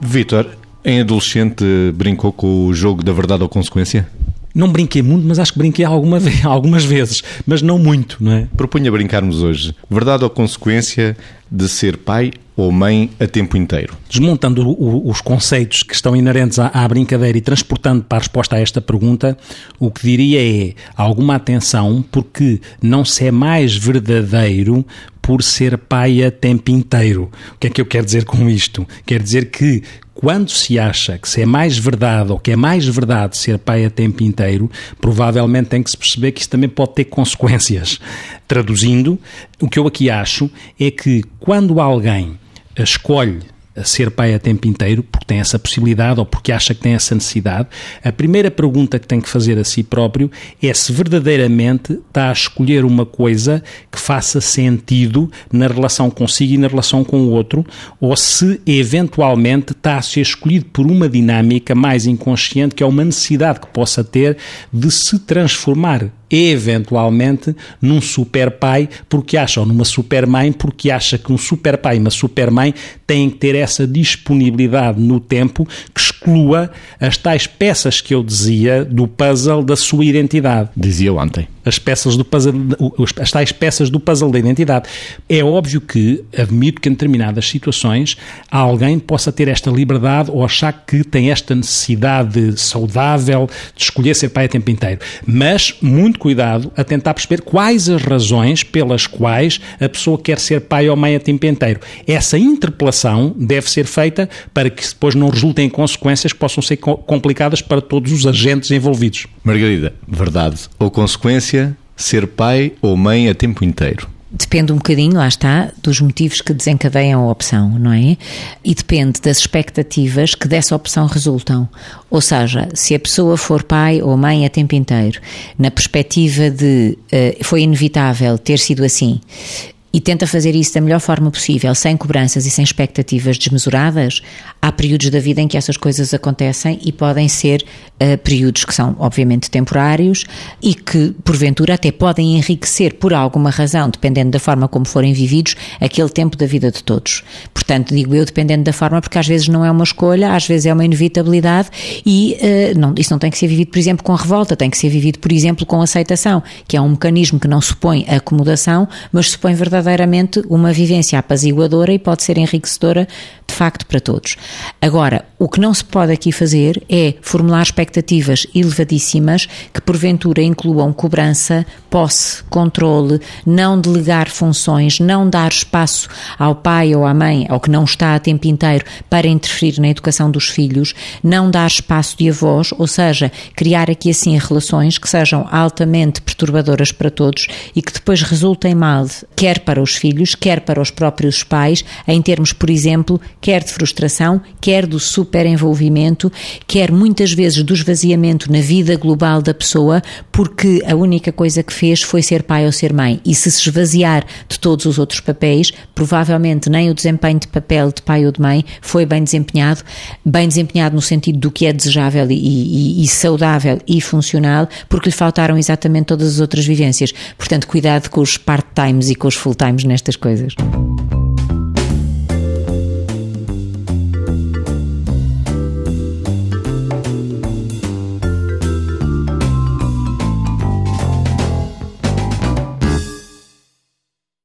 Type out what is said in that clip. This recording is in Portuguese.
Vitor, em adolescente brincou com o jogo da verdade ou consequência? Não brinquei muito, mas acho que brinquei alguma vez, algumas vezes, mas não muito, não é? Propunha brincarmos hoje. Verdade ou consequência de ser pai ou mãe a tempo inteiro? Desmontando o, o, os conceitos que estão inerentes à, à, brincadeira e transportando para a resposta a esta pergunta, o que diria é alguma atenção, porque não se é mais verdadeiro por ser pai a tempo inteiro. O que é que eu quero dizer com isto? Quer dizer que quando se acha que se é mais verdade ou que é mais verdade ser pai a tempo inteiro, provavelmente tem que se perceber que isso também pode ter consequências. Traduzindo, o que eu aqui acho é que quando alguém escolhe ser pai a tempo inteiro, porque tem essa possibilidade ou porque acha que tem essa necessidade, a primeira pergunta que tem que fazer a si próprio é se verdadeiramente está a escolher uma coisa que faça sentido na relação consigo e na relação com o outro, ou se eventualmente está a ser escolhido por uma dinâmica mais inconsciente, que é uma necessidade que possa ter de se transformar eventualmente num super pai porque acha, ou numa super mãe porque acha que um super pai e uma super mãe têm que ter essa disponibilidade no tempo que exclua as tais peças que eu dizia do puzzle da sua identidade. Dizia ontem. As peças do puzzle, as tais peças do puzzle da identidade. É óbvio que admito que em determinadas situações alguém possa ter esta liberdade ou achar que tem esta necessidade saudável de escolher ser pai a tempo inteiro. Mas muito cuidado a tentar perceber quais as razões pelas quais a pessoa quer ser pai ou mãe a tempo inteiro. Essa interpelação deve ser feita para que depois não resultem em consequências que possam ser complicadas para todos os agentes envolvidos. Margarida, verdade ou consequência ser pai ou mãe a tempo inteiro? Depende um bocadinho, lá está, dos motivos que desencadeiam a opção, não é? E depende das expectativas que dessa opção resultam. Ou seja, se a pessoa for pai ou mãe a tempo inteiro, na perspectiva de uh, foi inevitável ter sido assim, e tenta fazer isso da melhor forma possível, sem cobranças e sem expectativas desmesuradas, há períodos da vida em que essas coisas acontecem e podem ser uh, períodos que são, obviamente, temporários e que, porventura, até podem enriquecer, por alguma razão, dependendo da forma como forem vividos, aquele tempo da vida de todos. Portanto, digo eu, dependendo da forma, porque às vezes não é uma escolha, às vezes é uma inevitabilidade e uh, não, isso não tem que ser vivido, por exemplo, com revolta, tem que ser vivido, por exemplo, com aceitação, que é um mecanismo que não supõe acomodação, mas supõe verdadeiramente uma vivência apaziguadora e pode ser enriquecedora, de facto, para todos. Agora, o que não se pode aqui fazer é formular expectativas elevadíssimas que porventura incluam cobrança, posse, controle, não delegar funções, não dar espaço ao pai ou à mãe, ao que não está a tempo inteiro, para interferir na educação dos filhos, não dar espaço de avós, ou seja, criar aqui assim relações que sejam altamente perturbadoras para todos e que depois resultem mal, quer para os filhos, quer para os próprios pais, em termos, por exemplo, quer de frustração, quer do superenvolvimento, quer muitas vezes do esvaziamento na vida global da pessoa, porque a única coisa que fez foi ser pai ou ser mãe. E se se esvaziar de todos os outros papéis, provavelmente nem o desempenho de papel de pai ou de mãe foi bem desempenhado, bem desempenhado no sentido do que é desejável e, e, e saudável e funcional, porque lhe faltaram exatamente todas as outras vivências. Portanto, cuidado com os part-times e com os full-times nestas coisas.